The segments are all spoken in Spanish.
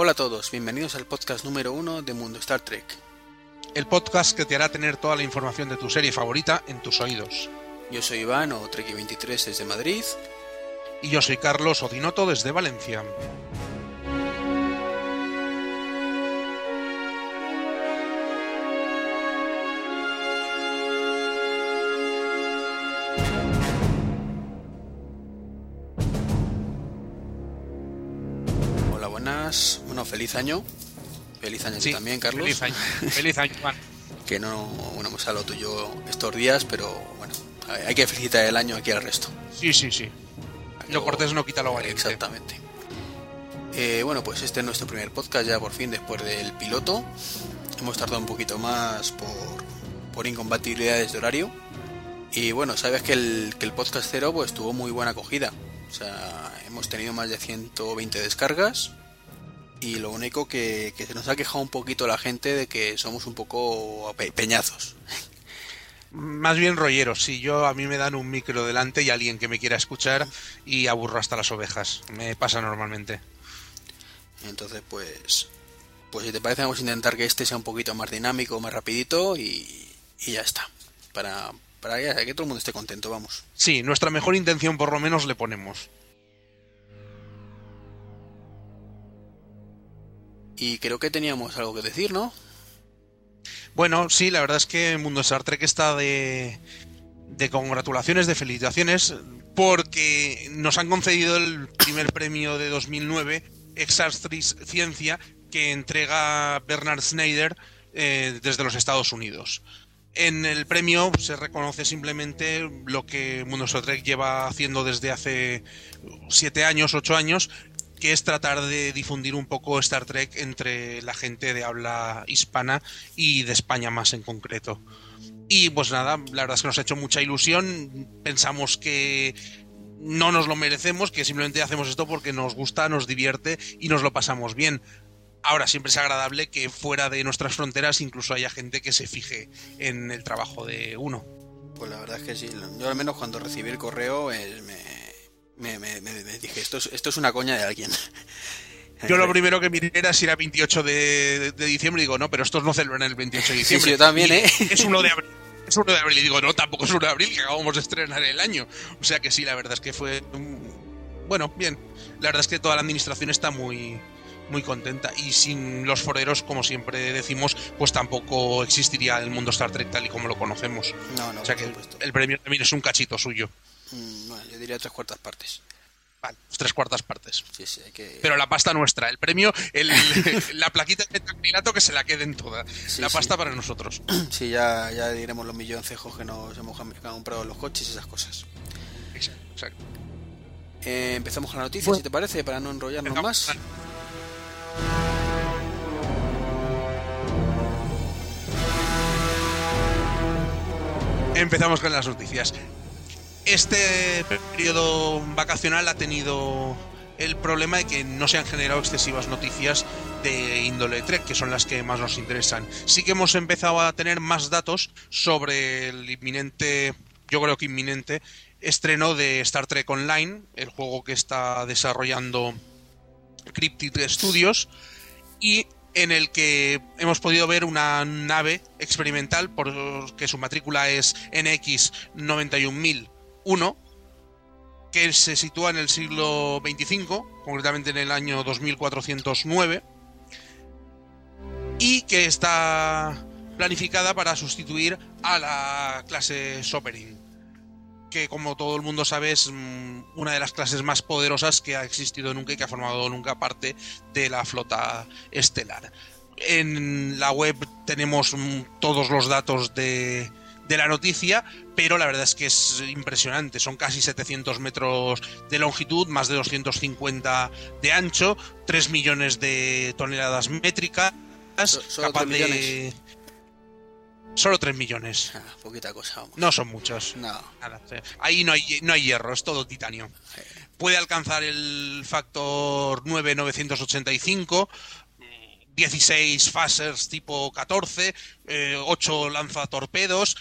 Hola a todos, bienvenidos al podcast número uno de Mundo Star Trek. El podcast que te hará tener toda la información de tu serie favorita en tus oídos. Yo soy Iván o Trek23 desde Madrid. Y yo soy Carlos Odinoto desde Valencia. Feliz año. Feliz año sí, también, Carlos. Feliz año, feliz año Juan. que no bueno, hemos hablado tuyo estos días, pero bueno, hay que felicitar el año aquí al resto. Sí, sí, sí. Lo cortés no quita lo valiente. Exactamente. Eh, bueno, pues este es nuestro primer podcast ya por fin después del piloto. Hemos tardado un poquito más por, por incompatibilidades de horario. Y bueno, sabes que el, que el podcast cero pues tuvo muy buena acogida. O sea, hemos tenido más de 120 descargas. Y lo único que, que se nos ha quejado un poquito la gente de que somos un poco pe peñazos. Más bien rolleros, si yo a mí me dan un micro delante y alguien que me quiera escuchar y aburro hasta las ovejas. Me pasa normalmente. Entonces, pues, pues si te parece vamos a intentar que este sea un poquito más dinámico, más rapidito y, y ya está. Para, para que todo el mundo esté contento, vamos. Sí, nuestra mejor intención por lo menos le ponemos. Y creo que teníamos algo que decir, ¿no? Bueno, sí, la verdad es que el Mundo Star Trek está de, de congratulaciones, de felicitaciones, porque nos han concedido el primer premio de 2009, Exastris Ciencia, que entrega Bernard Snyder eh, desde los Estados Unidos. En el premio se reconoce simplemente lo que Mundo Star Trek lleva haciendo desde hace siete años, ocho años, que es tratar de difundir un poco Star Trek entre la gente de habla hispana y de España más en concreto. Y pues nada, la verdad es que nos ha hecho mucha ilusión. Pensamos que no nos lo merecemos, que simplemente hacemos esto porque nos gusta, nos divierte y nos lo pasamos bien. Ahora siempre es agradable que fuera de nuestras fronteras incluso haya gente que se fije en el trabajo de uno. Pues la verdad es que sí. Yo al menos cuando recibí el correo eh, me, me, me, me, dije, esto es, esto es una coña de alguien. Yo lo primero que miré era si era 28 de, de diciembre y digo, no, pero estos no celebran el 28 de diciembre. Sí, sí, yo también, ¿eh? Es uno de abril. Es uno de abril y digo, no, tampoco es uno de abril, que acabamos de estrenar el año. O sea que sí, la verdad es que fue... Bueno, bien. La verdad es que toda la administración está muy, muy contenta y sin los foreros, como siempre decimos, pues tampoco existiría el mundo Star Trek tal y como lo conocemos. No, no, o sea que el premio también es un cachito suyo. Mm, bueno, yo diría tres cuartas partes. Vale, tres cuartas partes. Sí, sí, hay que... Pero la pasta nuestra, el premio, el, la plaquita de taquilato que se la queden toda. Sí, la pasta sí. para nosotros. Sí, ya, ya diremos los milloncejos que nos hemos comprado los coches y esas cosas. Exacto. exacto. Eh, empezamos con la noticia, bueno, si te parece, para no enrollarnos más. Empezamos con las noticias. Este periodo vacacional ha tenido el problema de que no se han generado excesivas noticias de índole Trek, que son las que más nos interesan. Sí que hemos empezado a tener más datos sobre el inminente, yo creo que inminente, estreno de Star Trek Online, el juego que está desarrollando Cryptid Studios, y en el que hemos podido ver una nave experimental, porque su matrícula es NX91000 1, que se sitúa en el siglo XXV, concretamente en el año 2409, y que está planificada para sustituir a la clase Sovereign, que como todo el mundo sabe es mm, una de las clases más poderosas que ha existido nunca y que ha formado nunca parte de la flota estelar. En la web tenemos mm, todos los datos de la noticia, pero la verdad es que es impresionante. Son casi 700 metros de longitud, más de 250 de ancho, 3 millones de toneladas métricas, Solo capaz 3 de... millones. Solo 3 millones. Ah, poquita cosa, vamos. No son muchos. No. Nada. Ahí no hay, no hay hierro, es todo titanio. Puede alcanzar el factor 9985, 16 phasers tipo 14, eh, 8 lanzatorpedos.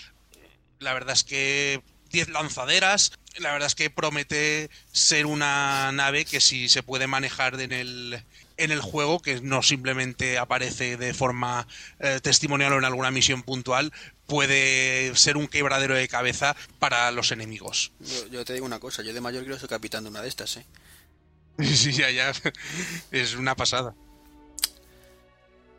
La verdad es que 10 lanzaderas. La verdad es que promete ser una nave que si se puede manejar en el, en el juego, que no simplemente aparece de forma eh, testimonial o en alguna misión puntual, puede ser un quebradero de cabeza para los enemigos. Yo, te digo una cosa, yo de mayor quiero ser capitán de una de estas, ¿eh? Sí, ya, ya. Es una pasada.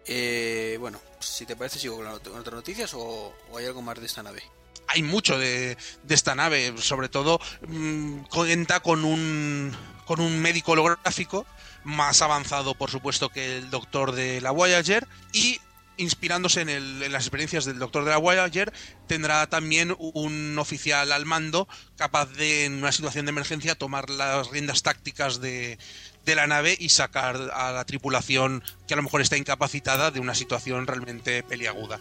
Eh, bueno, si te parece, sigo con, otras noticias o, hay algo más de esta nave. Hay mucho de, esta nave, sobre todo mm, cuenta con un, con un médico holográfico más avanzado, por supuesto, que el doctor de la Voyager y inspirándose en, las experiencias del doctor de la Voyager, tendrá también un oficial al mando capaz de, en una situación de emergencia, tomar las riendas tácticas de, la nave y sacar a la tripulación que a lo mejor está incapacitada de una situación realmente peliaguda.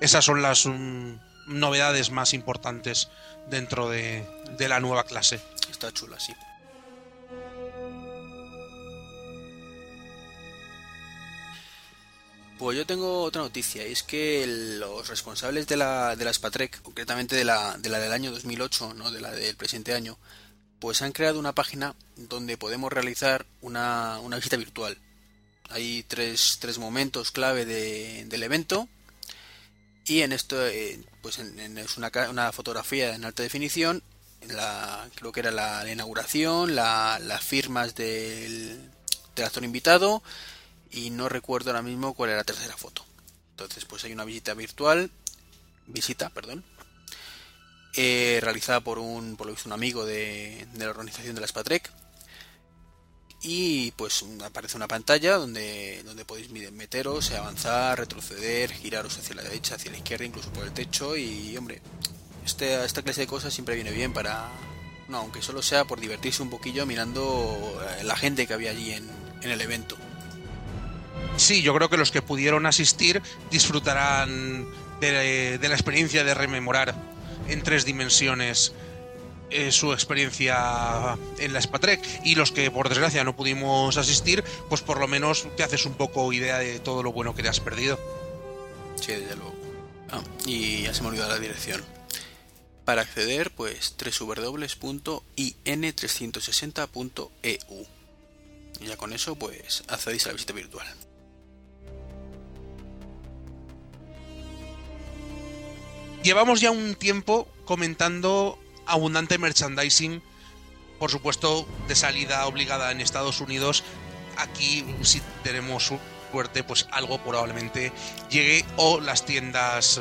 Esas son las mm, novedades más importantes dentro de, de la nueva clase. Está chula, sí. Pues yo tengo otra noticia, y es que los responsables de la, de la concretamente de la, de la del año 2008, ¿no? de la del presente año, pues han creado una página donde podemos realizar una, una visita virtual. Hay tres, tres momentos clave del evento y en esto eh, pues es una, una, fotografía en alta definición, la, creo que era la, inauguración, las firmas del, del actor invitado, y no recuerdo ahora mismo cuál era la tercera foto. Entonces, pues hay una visita virtual, visita, perdón, eh, realizada por un, por lo visto, un amigo de, la organización de la Spatrek. Y pues aparece una pantalla donde, donde podéis meteros, avanzar, retroceder, giraros hacia la derecha, hacia la izquierda, incluso por el techo. Y hombre, este, esta clase de cosas siempre viene bien para, no, aunque solo sea por divertirse un poquillo mirando la gente que había allí en, en el evento. Sí, yo creo que los que pudieron asistir disfrutarán de, la experiencia de rememorar en tres dimensiones eh, su experiencia en la Spatrek y los que por desgracia no pudimos asistir, pues por lo menos te haces un poco idea de todo lo bueno que te has perdido. Sí, desde luego. Ah, y ya se me olvidó la dirección. Para acceder, pues www.in360.eu. Y ya con eso, pues accedéis a la visita virtual. Llevamos ya un tiempo comentando abundante merchandising, por supuesto de salida obligada en Estados Unidos. Aquí si tenemos suerte, pues algo probablemente llegue o las tiendas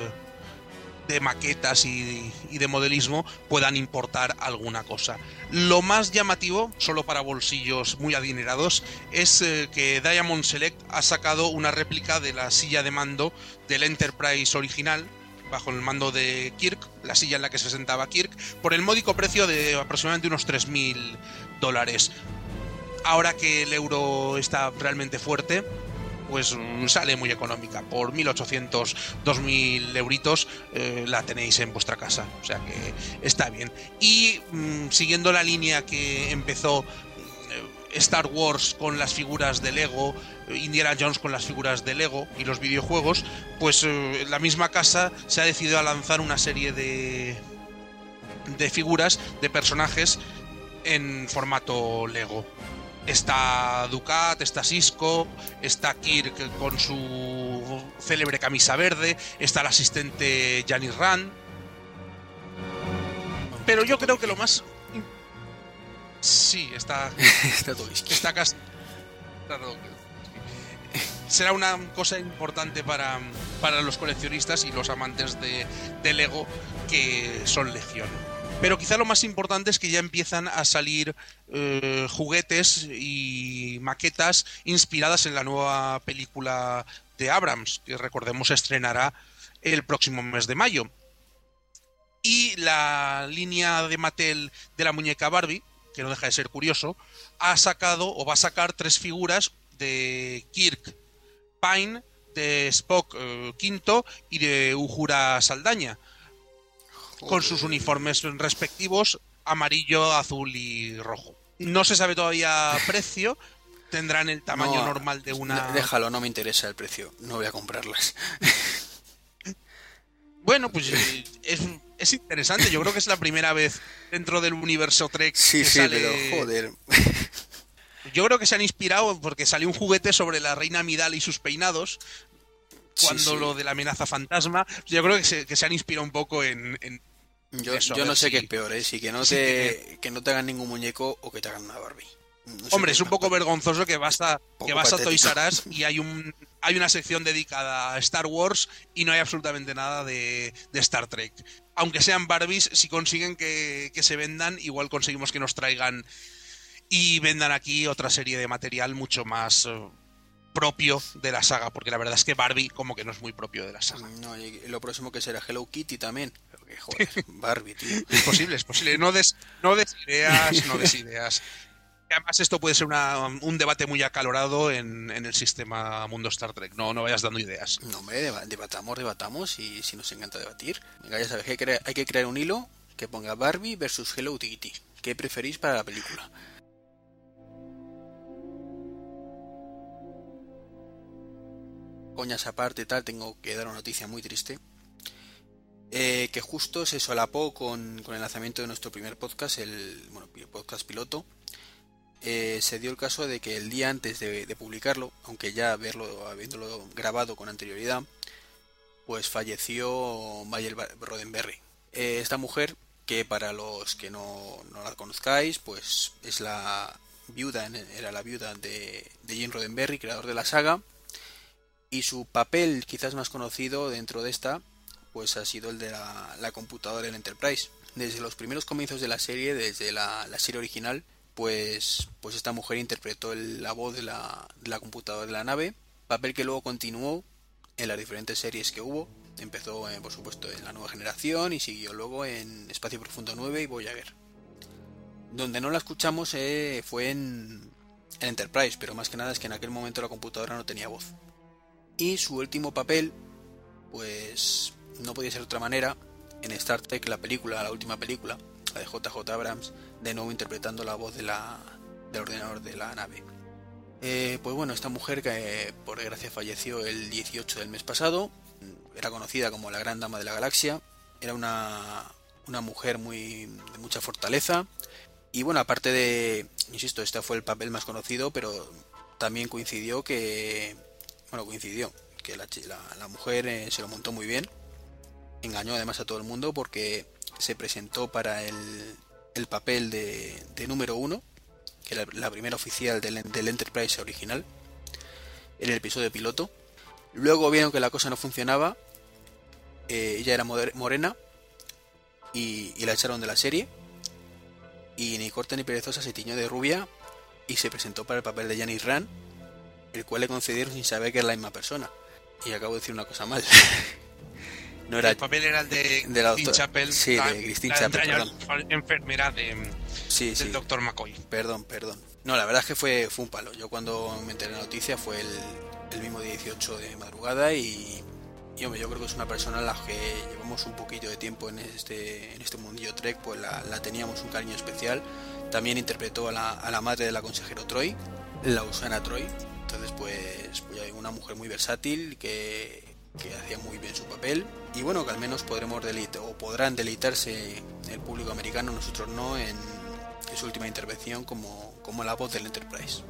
de maquetas y, de modelismo puedan importar alguna cosa. Lo más llamativo, solo para bolsillos muy adinerados, es eh, que Diamond Select ha sacado una réplica de la silla de mando del Enterprise original, bajo el mando de Kirk, la silla en la que se sentaba Kirk, por el módico precio de aproximadamente unos 3.000 dólares. Ahora que el euro está realmente fuerte, pues mm, sale muy económica. Por 1.800, 2.000 euritos eh, la tenéis en vuestra casa. O sea que está bien. Y mm, siguiendo la línea que empezó Star Wars con las figuras de Lego, Indiana Jones con las figuras de Lego y los videojuegos, pues eh, la misma casa se ha decidido a lanzar una serie de, de figuras, de personajes en formato Lego. Está Ducat, está Cisco, está Kirk con su célebre camisa verde, está el asistente Janice Rand. Pero yo creo que lo más Sí, está. está todo Está casi. Será una cosa importante para, para los coleccionistas y los amantes de, Lego que son legión. Pero quizá lo más importante es que ya empiezan a salir eh, juguetes y maquetas inspiradas en la nueva película de Abrams, que recordemos estrenará el próximo mes de mayo. Y la línea de Mattel de la muñeca Barbie, que no deja de ser curioso, ha sacado o va a sacar tres figuras de Kirk Pine, de Spock eh, Quinto y de Uhura Saldaña, con sus uniformes respectivos amarillo, azul y rojo. No se sabe todavía precio, tendrán el tamaño normal de una... Déjalo, no me interesa el precio, no voy a comprarlas. bueno, pues eh, es, es interesante. Yo creo que es la primera vez dentro del universo Trek Sí, que sí, sale- pero joder. Yo creo que se han inspirado porque salió un juguete sobre la reina Midal y sus peinados. Cuando sí. lo de la amenaza fantasma, yo creo que se, que se han inspirado un poco en, en- Yo, Eso, a yo no sé si- qué es peor, ¿eh? Si que no, te, que no te hagan ningún muñeco o que te hagan una Barbie. No sé Hombre, es un poco vergonzoso que vas a, que vas a Toys. R Us y hay un hay una sección dedicada a Star Wars y no hay absolutamente nada de, de Star Trek. Aunque sean Barbies, si consiguen que, que se vendan, igual conseguimos que nos traigan y vendan aquí otra serie de material mucho más eh, propio de la saga, porque la verdad es que Barbie como que no es muy propio de la saga. No, y lo próximo que será Hello Kitty también. Joder, Barbie, tío. Es posible, es posible. No des, no des ideas, no des ideas. Y Además, esto puede ser una- un debate muy acalorado en, en el sistema mundo Star Trek. No, no vayas dando ideas. No, hombre, deba- debatamos, debatamos y si nos encanta debatir. Venga, ya sabes, que, hay que crear un hilo que ponga Barbie versus Hello Kitty. ¿Qué preferís para la película? Coñas aparte, tal, tengo que dar una noticia muy triste. Eh, que justo se solapó con, con el lanzamiento de nuestro primer podcast, el bueno, podcast piloto. Eh, se dio el caso de que el día antes de, publicarlo, aunque ya haberlo, habiéndolo grabado con anterioridad, pues falleció Mayel Roddenberry. Eh, esta mujer, que para los que no, no la conozcáis, pues es la viuda, era la viuda de, de Jim Roddenberry, creador de la saga, y su papel quizás más conocido dentro de esta, pues ha sido el de la, la computadora en Enterprise. Desde los primeros comienzos de la serie, desde la, la serie original, pues, pues esta mujer interpretó el- la voz de la, de la computadora de la nave, papel que luego continuó en las diferentes series que hubo. Empezó, eh, por supuesto, en la nueva generación y siguió luego en Espacio Profundo 9 y Voyager. Donde no la escuchamos eh, fue en, en Enterprise, pero más que nada es que en aquel momento la computadora no tenía voz. Y su último papel, pues no podía ser de otra manera, en Star Trek, la película, la última película, la de JJ Abrams, de nuevo interpretando la voz del ordenador de la nave. Eh, pues bueno, esta mujer que por desgracia falleció el 18 del mes pasado, era conocida como la Gran Dama de la Galaxia, era una, una mujer muy de mucha fortaleza y bueno, aparte de, insisto, este fue el papel más conocido, pero también coincidió que, bueno, coincidió que la, la, mujer eh, se lo montó muy bien, engañó además a todo el mundo porque se presentó para el, el papel de, de número uno, que era la primera oficial del, del Enterprise original, en el episodio piloto. Luego vieron que la cosa no funcionaba, eh, ella era morena y, y la echaron de la serie. Y ni corta ni perezosa se tiñó de rubia y se presentó para el papel de Janice Rand, el cual le concedieron sin saber que era la misma persona. Y acabo de decir una cosa mal. no era El papel era el de, de la doctora- Chapel, sí, la, de Christine enfermera de, Sí, del sí. doctor McCoy. Perdón, perdón. No, la verdad es que fue, fue un palo. Yo cuando me enteré de la noticia fue el, el mismo día 18 de madrugada y, y, hombre, yo creo que es una persona a la que llevamos un poquito de tiempo en este, en este mundillo Trek, pues la, la teníamos un cariño especial. También interpretó a la, a la madre de la consejero Troy, la Usana Troy. Entonces, pues, pues una mujer muy versátil que, que hacía muy bien su papel. Y bueno, que al menos podremos deleitar o podrán deleitarse el público americano, nosotros no, en, en su última intervención como, como la voz del Enterprise.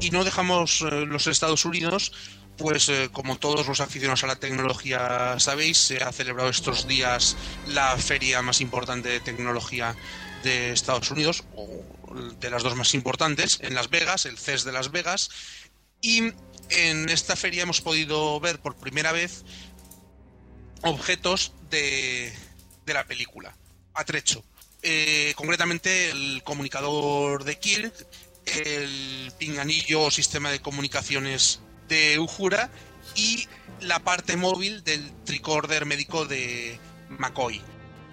Y no dejamos eh, los Estados Unidos, pues eh, como todos los aficionados a la tecnología sabéis, se ha celebrado estos días la feria más importante de tecnología de Estados Unidos, o de las dos más importantes, en Las Vegas, el CES de Las Vegas. Y en esta feria hemos podido ver por primera vez objetos de, de la película, a trecho. Eh, concretamente el comunicador de Kirk, el pinganillo o sistema de comunicaciones de Uhura y la parte móvil del tricorder médico de McCoy.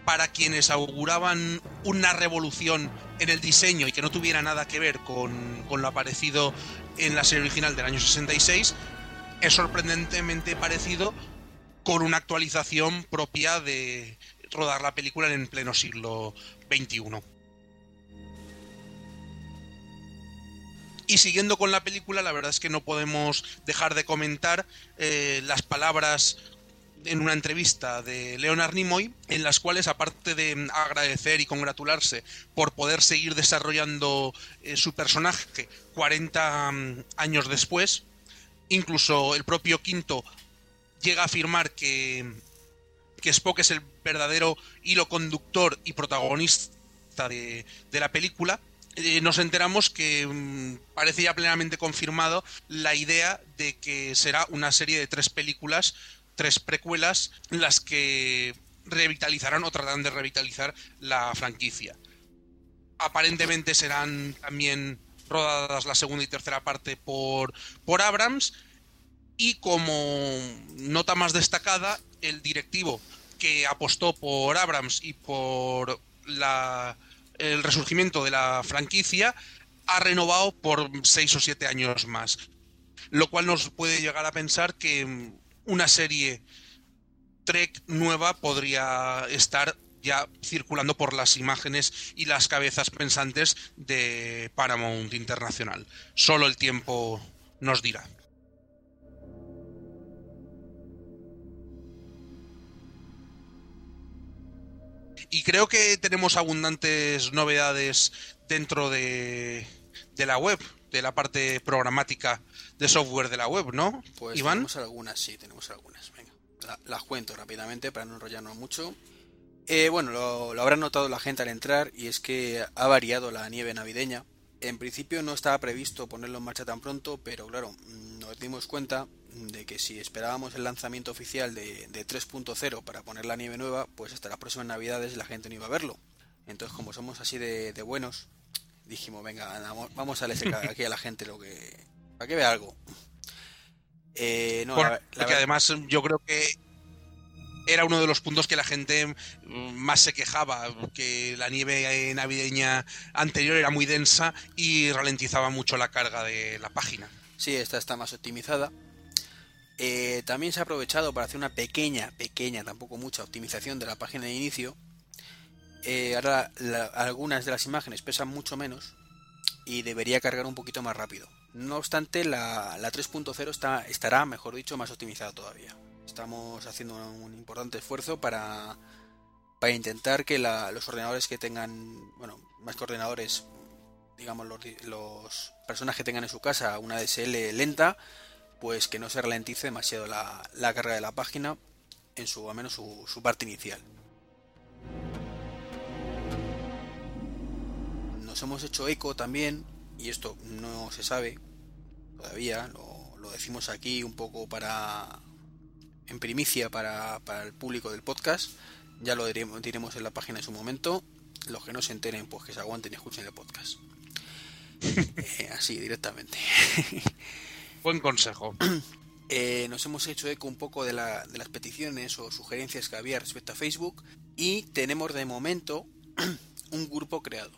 Para quienes auguraban una revolución en el diseño y que no tuviera nada que ver con, con lo aparecido en la serie original del año 66, es sorprendentemente parecido con una actualización propia de rodar la película en pleno siglo XXI. Y siguiendo con la película, la verdad es que no podemos dejar de comentar eh, las palabras en una entrevista de Leonard Nimoy, en las cuales, aparte de agradecer y congratularse por poder seguir desarrollando eh, su personaje 40 mm, años después, incluso el propio Quinto llega a afirmar que, que Spock es el verdadero hilo conductor y protagonista de, de la película, eh, nos enteramos que mm, parece ya plenamente confirmado la idea de que será una serie de tres películas, tres precuelas, las que revitalizarán o tratarán de revitalizar la franquicia. Aparentemente serán también rodadas la segunda y tercera parte por, por Abrams. Y como nota más destacada, el directivo que apostó por Abrams y por la, el resurgimiento de la franquicia ha renovado por seis o siete años más. Lo cual nos puede llegar a pensar que una serie Trek nueva podría estar ya circulando por las imágenes y las cabezas pensantes de Paramount Internacional. Solo el tiempo nos dirá. Y creo que tenemos abundantes novedades dentro de, de la web, de la parte programática de software de la web, ¿no? Pues Iván. tenemos algunas, sí, tenemos algunas. Venga, la- las cuento rápidamente para no enrollarnos mucho. Eh, bueno, lo, lo habrá notado la gente al entrar y es que ha variado la nieve navideña. En principio no estaba previsto ponerlo en marcha tan pronto, pero claro, mm, nos dimos cuenta de que si esperábamos el lanzamiento oficial de, de 3.0 para poner la nieve nueva, pues hasta las próximas navidades la gente no iba a verlo. Entonces, como somos así de, de buenos, dijimos, venga, vamos- vamos a darle aquí a la gente lo que... para que vea algo. Eh, no, la- la porque además yo creo que era uno de los puntos que la gente más se quejaba, que la nieve navideña anterior era muy densa y ralentizaba mucho la carga de la página. Sí, esta está más optimizada. Eh, también se ha aprovechado para hacer una pequeña, pequeña, tampoco mucha optimización de la página de inicio. Eh, ahora la- algunas de las imágenes pesan mucho menos y debería cargar un poquito más rápido. No obstante, la, la 3.0 está, estará, mejor dicho, más optimizada todavía. Estamos haciendo un importante esfuerzo para, para intentar que la- los ordenadores que tengan, bueno, más que ordenadores, digamos, los, los personas que tengan en su casa una DSL lenta, pues que no se ralentice demasiado la, la carga de la página en su, al menos su, su parte inicial. Nos hemos hecho eco también, y esto no se sabe todavía, lo, lo decimos aquí un poco para en primicia para, para el público del podcast, ya lo diremos, diremos en la página en su momento, los que no se enteren pues que se aguanten y escuchen el podcast. Eh, así directamente. Buen consejo. Eh, nos hemos hecho eco un poco de, la- de las peticiones o sugerencias que había respecto a Facebook y tenemos de momento un grupo creado.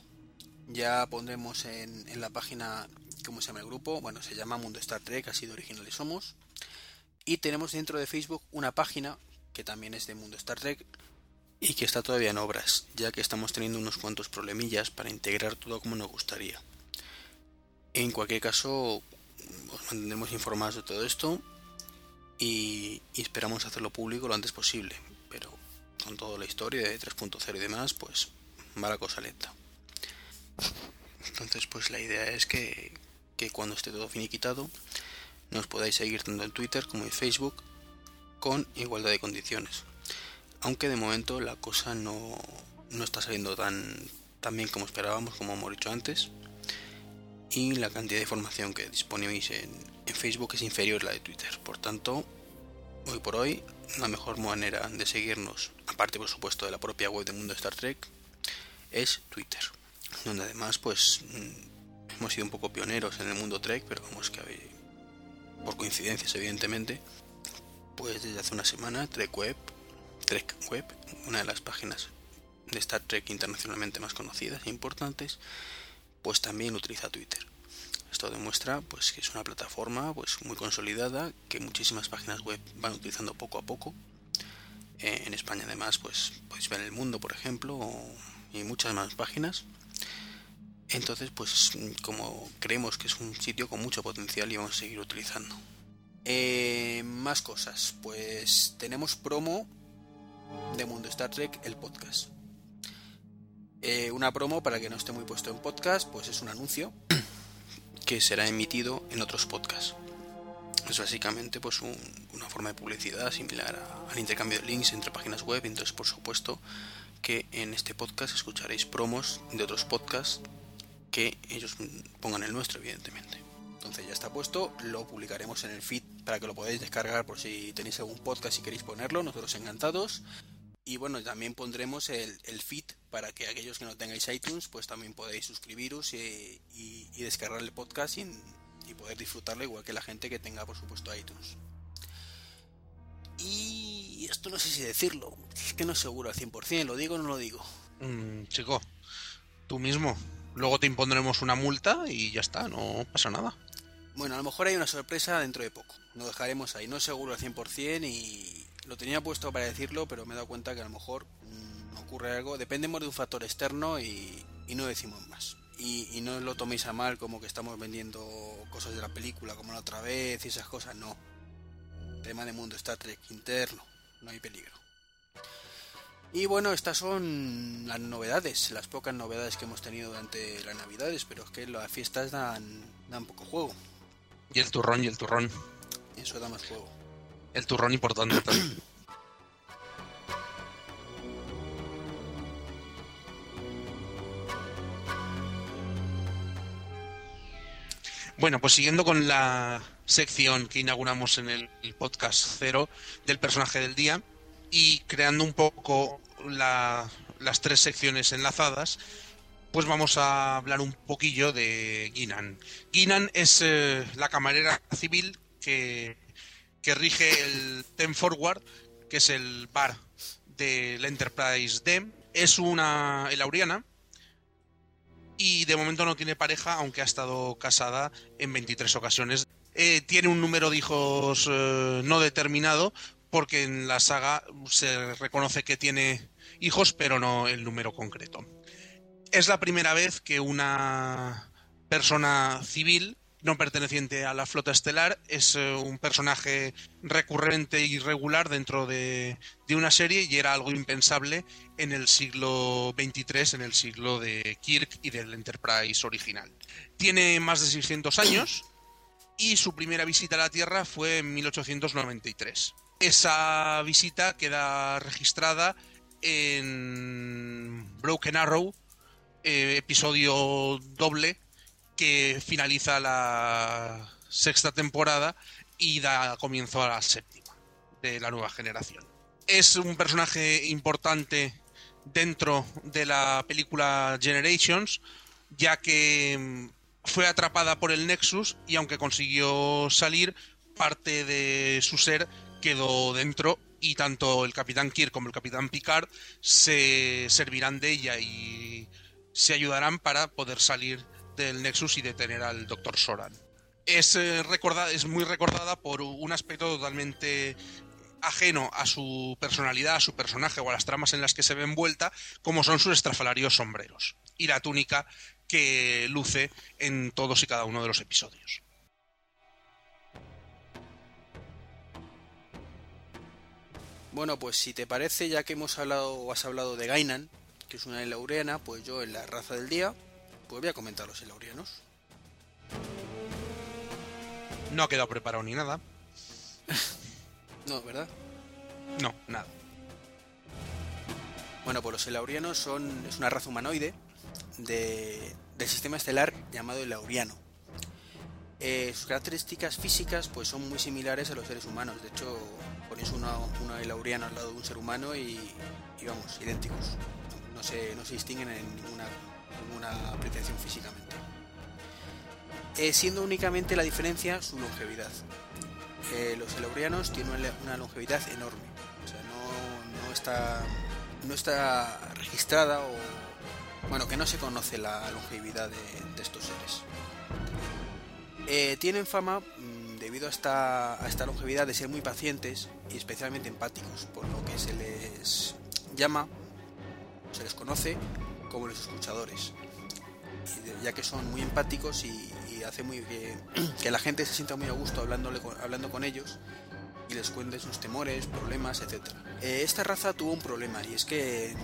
Ya pondremos en, en la página cómo se llama el grupo. Bueno, se llama Mundo Star Trek, así de originales somos. Y tenemos dentro de Facebook una página que también es de Mundo Star Trek y que está todavía en obras, ya que estamos teniendo unos cuantos problemillas para integrar todo como nos gustaría. En cualquier caso, os mantendremos informados de todo esto y, esperamos hacerlo público lo antes posible. Pero con toda la historia de 3.0 y demás, pues va la cosa lenta. Entonces, pues la idea es que, que cuando esté todo finiquitado, nos podáis seguir tanto en Twitter como en Facebook con igualdad de condiciones. Aunque de momento la cosa no, no está saliendo tan, tan bien como esperábamos, como hemos dicho antes y la cantidad de información que disponéis en, Facebook es inferior a la de Twitter. Por tanto, hoy por hoy, la mejor manera de seguirnos, aparte por supuesto de la propia web de Mundo Star Trek, es Twitter. Donde además, pues, mm, hemos sido un poco pioneros en el mundo Trek, pero vamos que por coincidencias, evidentemente, pues desde hace una semana, Trek Web, Trek Web, una de las páginas de Star Trek internacionalmente más conocidas e importantes, pues también utiliza Twitter. Esto demuestra pues que es una plataforma pues muy consolidada que muchísimas páginas web van utilizando poco a poco. Eh, en España además pues podéis ver el mundo por ejemplo y muchas más páginas. Entonces, pues como creemos que es un sitio con mucho potencial y vamos a seguir utilizando. Eh, más cosas, pues tenemos promo de Mundo Star Trek, el podcast. Eh, una promo para que no esté muy puesto en podcast, pues es un anuncio que será emitido en otros podcasts. Es básicamente pues una forma de publicidad similar al intercambio de links entre páginas web. Entonces, por supuesto, que en este podcast escucharéis promos de otros podcasts que ellos pongan el nuestro, evidentemente. Entonces ya está puesto, lo publicaremos en el feed para que lo podáis descargar por si tenéis algún podcast y queréis ponerlo, nosotros encantados. Y bueno, también pondremos el, feed para que aquellos que no tengáis iTunes, pues también podéis suscribiros y, descargar el podcast y, y, poder disfrutarlo igual que la gente que tenga, por supuesto, iTunes. Y esto no sé si decirlo, es que no es seguro al 100%, ¿lo digo o no lo digo? Mm, chico, tú mismo. Luego te impondremos una multa y ya está, no pasa nada. Bueno, a lo mejor hay una sorpresa dentro de poco. Lo dejaremos ahí, no es seguro al 100% y lo tenía puesto para decirlo, pero me he dado cuenta que a lo mejor ocurre algo. Dependemos de un factor externo y, no decimos más. Y, no lo toméis a mal como que estamos vendiendo cosas de la película como la otra vez y esas cosas, no. Tema de mundo Star Trek interno, no hay peligro. Y bueno, estas son las novedades, las pocas novedades que hemos tenido durante las navidades, pero es que las fiestas dan, dan poco juego. Y el turrón, y el turrón. Eso da más juego. El turrón importante también. Bueno, pues siguiendo con la sección que inauguramos en el, podcast cero del personaje del día y creando un poco las tres secciones enlazadas, pues vamos a hablar un poquillo de Guinan. Guinan es eh, la camarera civil que que rige el Ten Forward, que es el bar del Enterprise D. Es una elauriana y de momento no tiene pareja, aunque ha estado casada en 23 ocasiones. Eh, tiene un número de hijos eh, no determinado, porque en la saga se reconoce que tiene hijos, pero no el número concreto. Es la primera vez que una persona civil no perteneciente a la flota estelar, es eh, un personaje recurrente y regular dentro de, una serie y era algo impensable en el siglo XXIII, en el siglo de Kirk y del Enterprise original. Tiene más de 600 años y su primera visita a la Tierra fue en 1893. Esa visita queda registrada en Broken Arrow, eh, episodio doble que finaliza la sexta temporada y da comienzo a la séptima de la nueva generación. Es un personaje importante dentro de la película Generations, ya que mm, fue atrapada por el Nexus y aunque consiguió salir, parte de su ser quedó dentro y tanto el Capitán Kirk como el Capitán Picard se servirán de ella y se ayudarán para poder salir del Nexus y detener al Dr. Soran. Es, eh, es muy recordada por un aspecto totalmente ajeno a su personalidad, a su personaje o a las tramas en las que se ve envuelta, como son sus estrafalarios sombreros y la túnica que luce en todos y cada uno de los episodios. Bueno, pues si te parece, ya que hemos hablado o has hablado de Gainan, que es una laureana, pues yo en la raza del día pues voy a comentar los elaurianos. No ha quedado preparado ni nada. no, ¿verdad? No, nada. Bueno, pues los elaurianos son, es una raza humanoide de, del sistema estelar llamado elauriano. Eh, sus características físicas pues son muy similares a los seres humanos. De hecho, ponéis una, una elauriana al lado de un ser humano y, y vamos, idénticos. No se, no se distinguen en ninguna una apreciación físicamente. Eh, siendo únicamente la diferencia su longevidad. Eh, los elaurianos tienen una longevidad enorme, o sea, no, está, no está registrada o bueno, que no se conoce la longevidad de, estos seres. Eh, tienen fama, mm, debido a esta, a esta longevidad, de ser muy pacientes y especialmente empáticos, por lo que se les llama, se les conoce como los escuchadores. ya que son muy empáticos y, hace muy que, la gente se sienta muy a gusto hablando con ellos y les cuente sus temores, problemas, etc. Eh, esta raza tuvo un problema y es que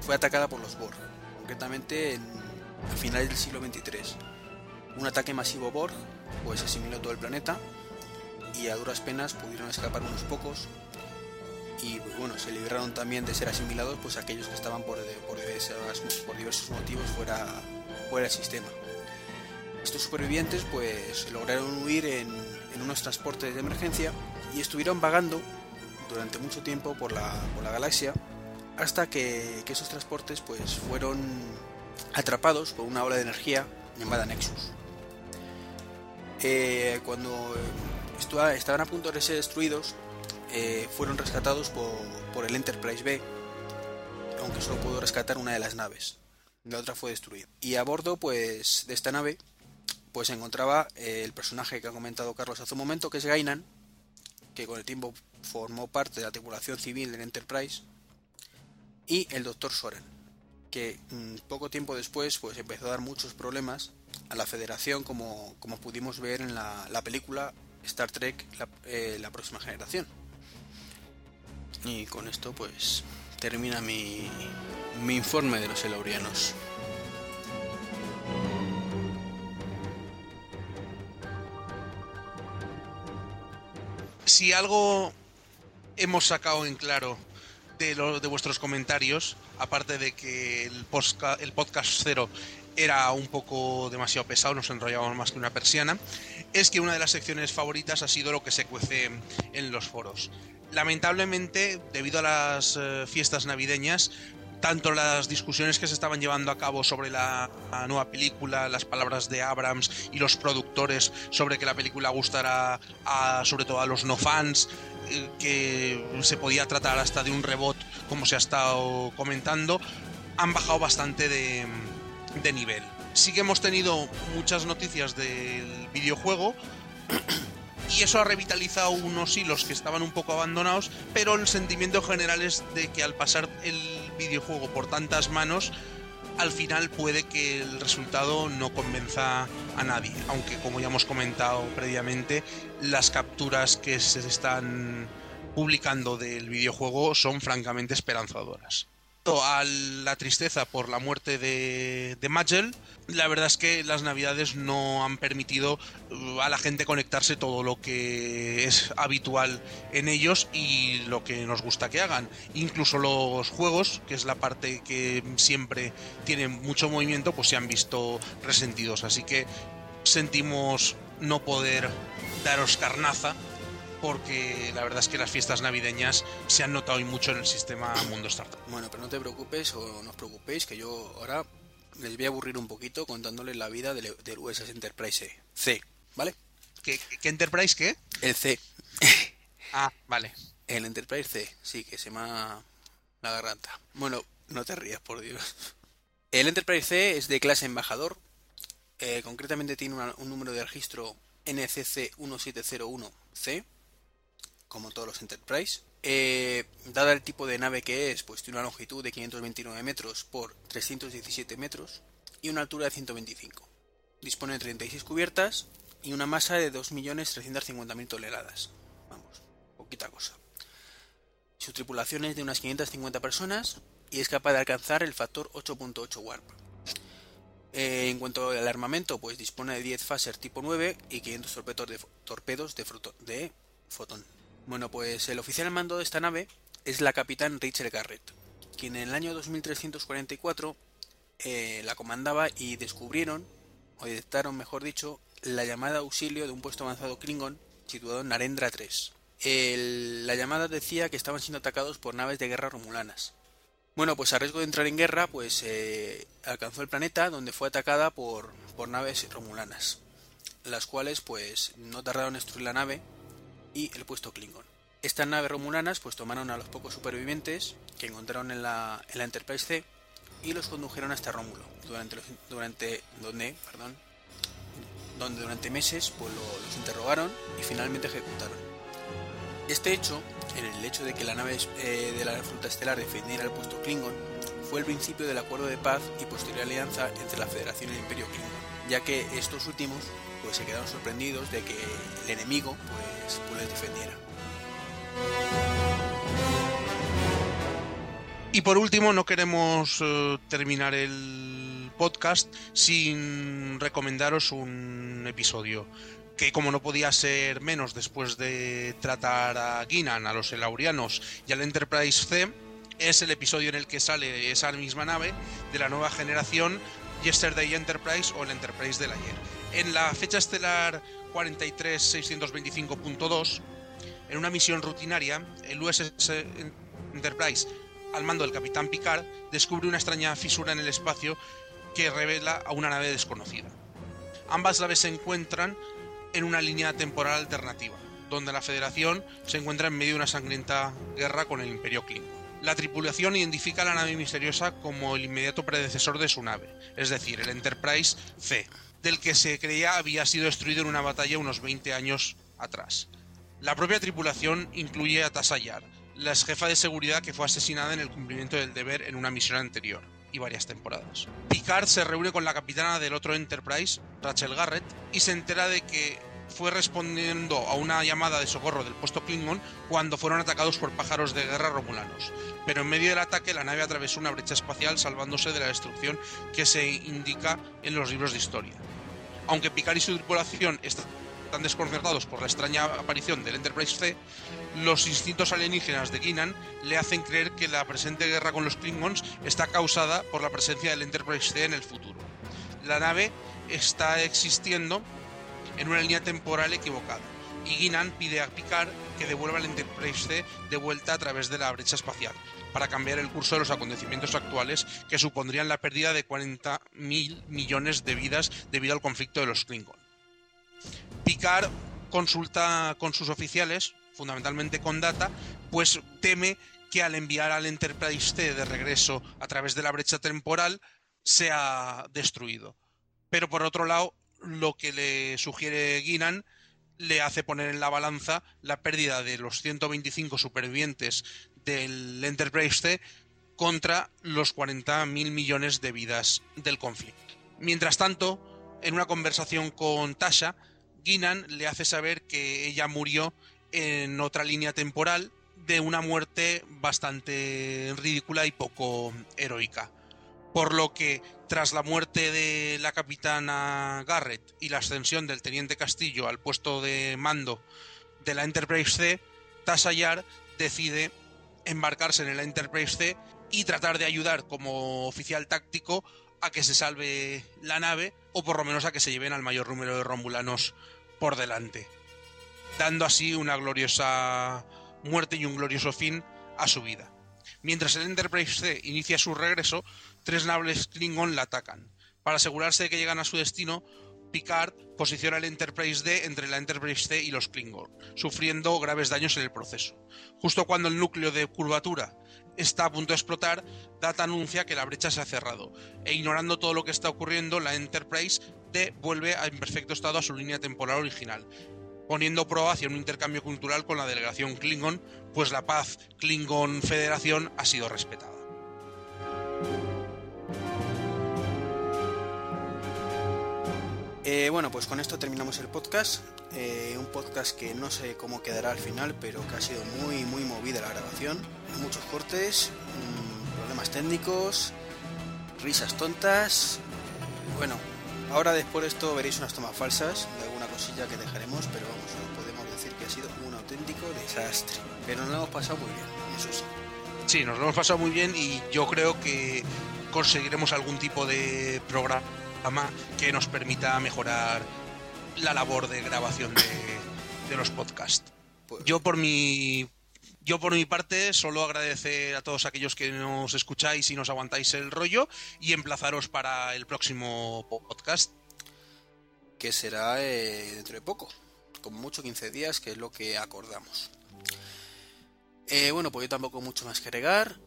fue atacada por los Borg, concretamente en, a finales del siglo XXIII. Un ataque masivo Borg pues asimiló todo el planeta y a duras penas pudieron escapar unos pocos y bueno, se libraron también de ser asimilados pues aquellos que estaban por, por, por diversos motivos fuera, fuera del sistema. Estos supervivientes pues lograron huir en, en unos transportes de emergencia y estuvieron vagando durante mucho tiempo por la, por la galaxia hasta que, que, esos transportes pues fueron atrapados por una ola de energía llamada Nexus. Eh, cuando estaban a punto de ser destruidos, eh, fueron rescatados por, el Enterprise B, aunque solo pudo rescatar una de las naves. La otra fue destruida. Y a bordo pues, de esta nave pues se encontraba eh, el personaje que ha comentado Carlos hace un momento, que es Gainan, que con el tiempo formó parte de la tripulación civil del Enterprise, y el Dr. Soren, que mm, poco tiempo después pues, empezó a dar muchos problemas a la Federación, como, como pudimos ver en la, la película Star Trek, la, eh, la, próxima generación. Y con esto pues termina mi, mi informe de los Elaurianos. Si algo hemos sacado en claro de, lo, de vuestros comentarios, aparte de que el, el podcast cero era un poco demasiado pesado, nos enrollábamos más que una persiana, es que una de las secciones favoritas ha sido lo que se cuece en los foros. Lamentablemente, debido a las eh, fiestas navideñas, tanto las discusiones que se estaban llevando a cabo sobre la, nueva película, las palabras de Abrams y los productores sobre que la película gustará a, sobre todo a los no fans, eh, que se podía tratar hasta de un rebot como se ha estado comentando, han bajado bastante de, de nivel. Sí que hemos tenido muchas noticias del videojuego, y eso ha revitalizado unos hilos que estaban un poco abandonados, pero el sentimiento general es de que al pasar el videojuego por tantas manos, al final puede que el resultado no convenza a nadie, aunque como ya hemos comentado previamente, las capturas que se están publicando del videojuego son francamente esperanzadoras a la tristeza por la muerte de, de Magel, la verdad es que las navidades no han permitido uh, a la gente conectarse todo lo que es habitual en ellos y lo que nos gusta que hagan. Incluso los juegos, que es la parte que siempre tiene mucho movimiento, pues se han visto resentidos. Así que sentimos no poder daros carnaza porque la verdad es que las fiestas navideñas se han notado y mucho en el sistema Mundo Startup. Bueno, pero no te preocupes o no os preocupéis que yo ahora les voy a aburrir un poquito contándoles la vida del, del USS Enterprise C, ¿vale? ¿Qué, ¿Qué, Enterprise qué? El C. ah, vale. El Enterprise C, sí, que se llama la garganta. Bueno, no te rías, por Dios. El Enterprise C es de clase embajador. Eh, concretamente tiene una, un número de registro NCC 1701C como todos los Enterprise. Eh, dada el tipo de nave que es, pues tiene una longitud de 529 metros por 317 metros y una altura de 125. Dispone de 36 cubiertas y una masa de 2.350.000 toneladas. Vamos, poquita cosa. Su tripulación es de unas 550 personas y es capaz de alcanzar el factor 8.8 warp. Eh, en cuanto al armamento, pues dispone de 10 phaser tipo 9 y 500 torpedos de, fotón. Bueno, pues el oficial al mando de esta nave es la capitán Rachel Garrett, quien en el año 2344 eh, la comandaba y descubrieron, o detectaron mejor dicho, la llamada auxilio de un puesto avanzado Klingon situado en Narendra 3. El, la llamada decía que estaban siendo atacados por naves de guerra romulanas. Bueno, pues a riesgo de entrar en guerra, pues eh, alcanzó el planeta donde fue atacada por, por naves romulanas, las cuales pues no tardaron en destruir la nave el puesto Klingon. Estas naves romulanas pues tomaron a los pocos supervivientes que encontraron en la, en la Enterprise C y los condujeron hasta Rómulo, durante, durante donde, perdón, donde durante meses pues lo, los interrogaron y finalmente ejecutaron. Este hecho, el hecho de que la nave eh, de la flota estelar defendiera el puesto Klingon, fue el principio del acuerdo de paz y posterior alianza entre la Federación y el Imperio Klingon, ya que estos últimos pues se quedaron sorprendidos de que el enemigo pues, pues les defendiera. Y por último, no queremos uh, terminar el podcast sin recomendaros un episodio que como no podía ser menos después de tratar a Guinan, a los Elaurianos y al Enterprise C, es el episodio en el que sale esa misma nave de la nueva generación Yesterday Enterprise o el Enterprise del ayer. En la fecha estelar 43625.2, en una misión rutinaria, el USS Enterprise, al mando del capitán Picard, descubre una extraña fisura en el espacio que revela a una nave desconocida. Ambas naves se encuentran en una línea temporal alternativa, donde la Federación se encuentra en medio de una sangrienta guerra con el Imperio Klingon. La tripulación identifica a la nave misteriosa como el inmediato predecesor de su nave, es decir, el Enterprise C, del que se creía había sido destruido en una batalla unos 20 años atrás. La propia tripulación incluye a Tasayar, la ex jefa de seguridad que fue asesinada en el cumplimiento del deber en una misión anterior y varias temporadas. Picard se reúne con la capitana del otro Enterprise, Rachel Garrett, y se entera de que fue respondiendo a una llamada de socorro del puesto Klingon cuando fueron atacados por pájaros de guerra romulanos. Pero en medio del ataque la nave atravesó una brecha espacial salvándose de la destrucción que se indica en los libros de historia. Aunque Picard y su tripulación están desconcertados por la extraña aparición del Enterprise C, los instintos alienígenas de Guinan le hacen creer que la presente guerra con los Klingons está causada por la presencia del Enterprise C en el futuro. La nave está existiendo en una línea temporal equivocada, y Guinan pide a Picard que devuelva el Enterprise de vuelta a través de la brecha espacial, para cambiar el curso de los acontecimientos actuales que supondrían la pérdida de 40.000 millones de vidas debido al conflicto de los Klingon. Picard consulta con sus oficiales, fundamentalmente con Data, pues teme que al enviar al Enterprise C de regreso a través de la brecha temporal sea destruido. Pero por otro lado, lo que le sugiere Guinan le hace poner en la balanza la pérdida de los 125 supervivientes del Enterprise C contra los 40.000 millones de vidas del conflicto. Mientras tanto, en una conversación con Tasha, Guinan le hace saber que ella murió en otra línea temporal de una muerte bastante ridícula y poco heroica. Por lo que, tras la muerte de la capitana Garrett y la ascensión del teniente Castillo al puesto de mando de la Enterprise C, Tasayar decide embarcarse en el Enterprise C y tratar de ayudar como oficial táctico a que se salve la nave o por lo menos a que se lleven al mayor número de romulanos por delante, dando así una gloriosa muerte y un glorioso fin a su vida. Mientras el Enterprise C inicia su regreso, tres naves Klingon la atacan. Para asegurarse de que llegan a su destino, Picard posiciona el Enterprise D entre la Enterprise C y los Klingon, sufriendo graves daños en el proceso. Justo cuando el núcleo de curvatura está a punto de explotar, Data anuncia que la brecha se ha cerrado, e ignorando todo lo que está ocurriendo, la Enterprise D vuelve a imperfecto estado a su línea temporal original, poniendo prueba hacia un intercambio cultural con la delegación Klingon, pues la paz Klingon Federación ha sido respetada. Eh, bueno, pues con esto terminamos el podcast. Eh, un podcast que no sé cómo quedará al final, pero que ha sido muy, muy movida la grabación. Muchos cortes, mmm, problemas técnicos, risas tontas. Bueno, ahora después de esto veréis unas tomas falsas de alguna cosilla que dejaremos, pero vamos, podemos decir que ha sido un auténtico desastre. Pero nos lo hemos pasado muy bien, eso sí. Sí, nos lo hemos pasado muy bien y yo creo que conseguiremos algún tipo de programa que nos permita mejorar la labor de grabación de, de los podcasts. Pues- Yo por mi yo por mi parte solo agradecer a todos aquellos que nos escucháis y nos aguantáis el rollo y emplazaros para el próximo podcast. que será eh, dentro de poco, como mucho 15 días, que es lo que acordamos. Eh, bueno, pues yo tampoco mucho más que agregar.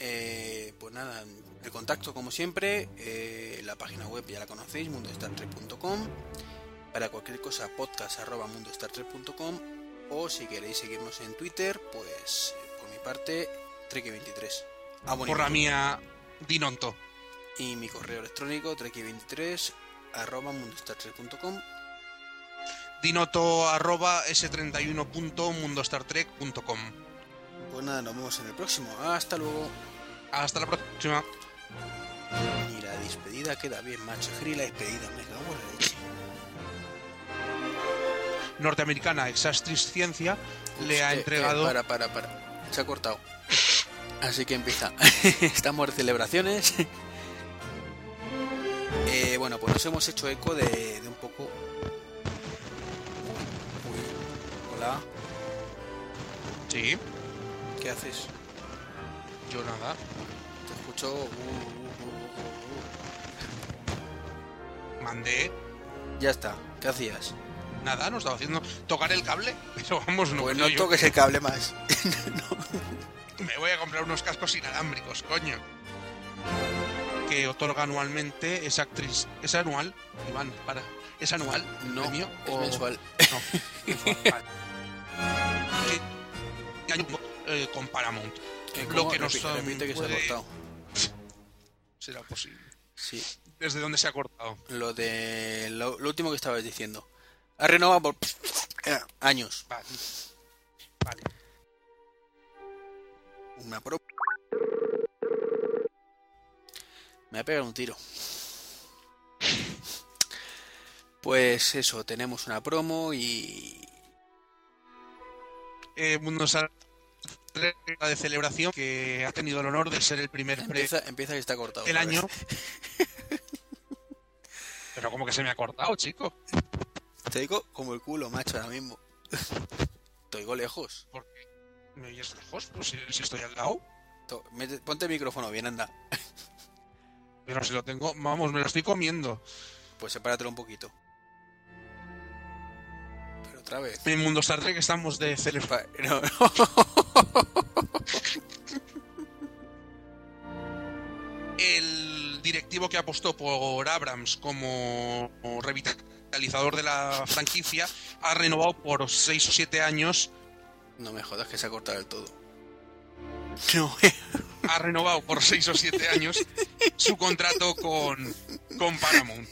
Eh, pues nada, el contacto como siempre, eh, la página web ya la conocéis, mundostartrek.com. Para cualquier cosa, podcast.mundostartrek.com. O si queréis seguirnos en Twitter, pues por mi parte, Trek23. Ah, bueno, Por la mía Dinonto. Y mi correo electrónico, treki23 arroba mundostartrek.com. Dinoto arroba s31.mundostartrek.com. Pues nada, nos vemos en el próximo. Hasta luego. Hasta la próxima. Y la despedida queda bien, macho. Giri la despedida, me cago en la leche. Norteamericana Exastris Ciencia le ha Eh, eh, entregado. para, para, para. Se ha cortado. Así que empieza. Estamos de celebraciones. Eh, bueno, pues nos hemos hecho eco de, de un poco. Uy. Hola, Sí, ¿qué haces? Yo nada. Te escucho. uh, uh, uh, uh. Mandé. Ya está, ¿qué hacías? Nada, no estaba haciendo tocar el cable. Pero vamos, no pues no yo. toques el cable más. Me voy a comprar unos cascos inalámbricos, coño. Que otorga anualmente esa actriz. ¿Es anual? Iván, para. ¿Es anual? No, ¿El mío? es o- mensual. No, mensual, vale. ¿Qué- qué año, eh, con Paramount? Lo que nos, repite que se ha cortado. Será posible. Sí, ¿Desde dónde se ha cortado? lo de lo, lo último que estabas diciendo. Ha renovado por eh, años. Vale. Vale. Una pro. Me ha pegado un tiro. Pues eso, tenemos una promo y Eh, Mundo Sar- de celebración que ha tenido el honor de ser el primer empieza, empieza que está cortado. vez. año. Pero como que se me ha cortado, chico. Te digo como el culo, macho, ahora mismo. Te oigo lejos. Porque me oyes lejos, pues si, si estoy al lado. Ponte el micrófono bien, anda. Pero si lo tengo, vamos, me lo estoy comiendo. Pues sepáratelo un poquito. Otra vez. En Mundo Star Trek estamos de celebración. Pa- no, no. El directivo que apostó por Abrams como revitalizador de la franquicia ha renovado por 6 o 7 años. No me jodas que se ha cortado del todo. No, Ha renovado por 6 o 7 años su contrato con, con Paramount.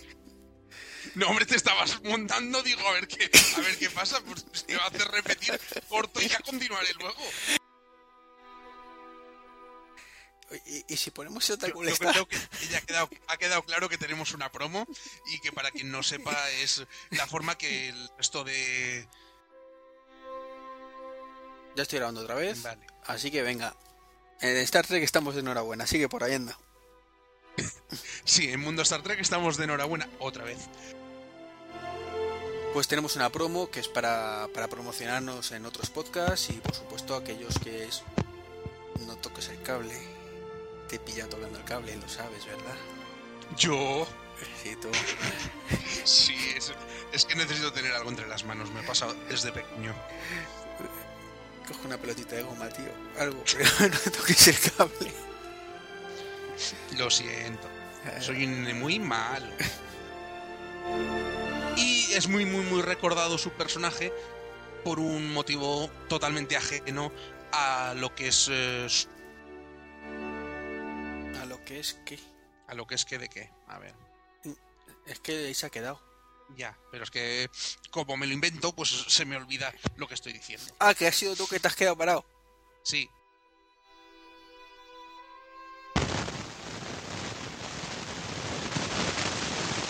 No, hombre, te estabas montando, digo, a ver qué, a ver qué pasa, pues si me va a hacer repetir corto y ya continuaré luego. ¿Y, y si ponemos otra Yo, yo creo que ya ha quedado, ha quedado claro que tenemos una promo y que para quien no sepa es la forma que el resto de... Ya estoy grabando otra vez. Vale. Así que venga. En Star Trek estamos de enhorabuena. Sigue por ahí anda. Sí, en Mundo Star Trek estamos de enhorabuena otra vez. Pues tenemos una promo que es para, para promocionarnos en otros podcasts y por supuesto aquellos que es... no toques el cable. Te pilla tocando el cable, lo sabes, ¿verdad? Yo... Sí, tú. Sí, es, es que necesito tener algo entre las manos, me pasa desde pequeño. Coge una pelotita de goma, tío. Algo, pero no toques el cable. Lo siento, soy muy malo. Y es muy, muy, muy recordado su personaje por un motivo totalmente ajeno a lo que es... eh, A lo que es que... a lo que es que de qué. A ver. Es que ahí se ha quedado. Ya, pero es que como me lo invento, pues se me olvida lo que estoy diciendo. Ah, que has sido tú que te has quedado parado. Sí.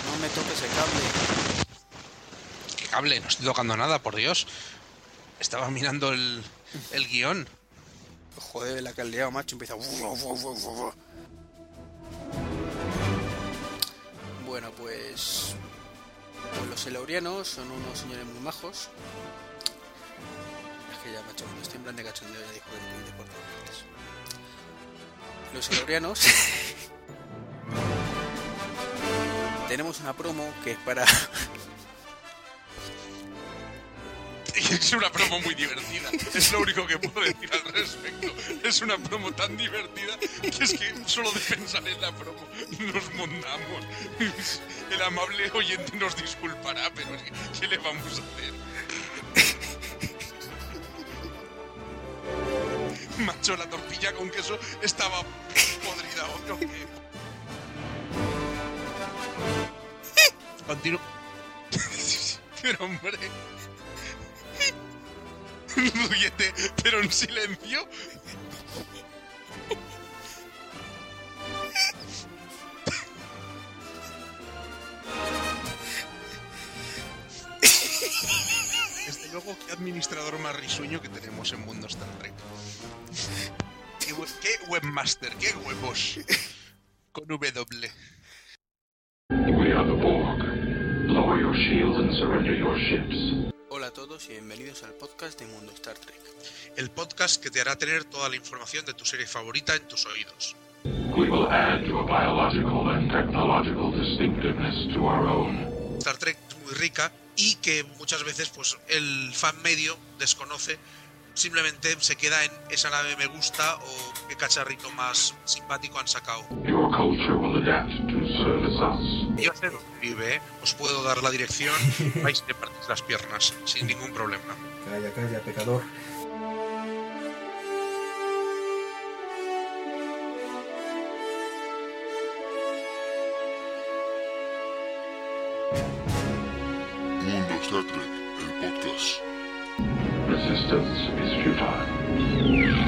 No me toques el cable. ¿Qué cable? No estoy tocando nada, por Dios. Estaba mirando el, el guion. Joder, la que has liado, macho. Empieza... Bueno, pues... pues los elaurianos son unos señores muy majos. Es que ya, macho, cuando estoy en plan de cachondeo ya dijo que de por todas partes. Los elaurianos... Tenemos una promo que es para... Es una promo muy divertida. Es lo único que puedo decir al respecto. Es una promo tan divertida que es que solo de pensar en la promo nos mondamos. El amable oyente nos disculpará, pero es que, ¿qué le vamos a hacer? Macho, la tortilla con queso estaba podrida ¿o qué? Continúo. Pero hombre. Ríete, pero en silencio. Desde luego, qué administrador más risueño que tenemos en Mundo Star Trek. Qué, we- qué webmaster, qué huevos. Con W. We are the Borg. Lower your shield and surrender your ships. Hola a todos y bienvenidos al podcast de Mundo Star Trek. El podcast que te hará tener toda la información de tu serie favorita en tus oídos. We will add your biological and technological distinctiveness to our own. Star Trek es muy rica y que muchas veces pues el fan medio desconoce, simplemente se queda en esa nave me gusta o qué cacharrito más simpático han sacado. Your culture will adapt to service us. Yo sé dónde vive, ¿eh? os puedo dar la dirección, vais de partir las piernas sin ningún problema. Calla, calla, pecador. Mundo Star Trek, el podcast. Resistance is futile.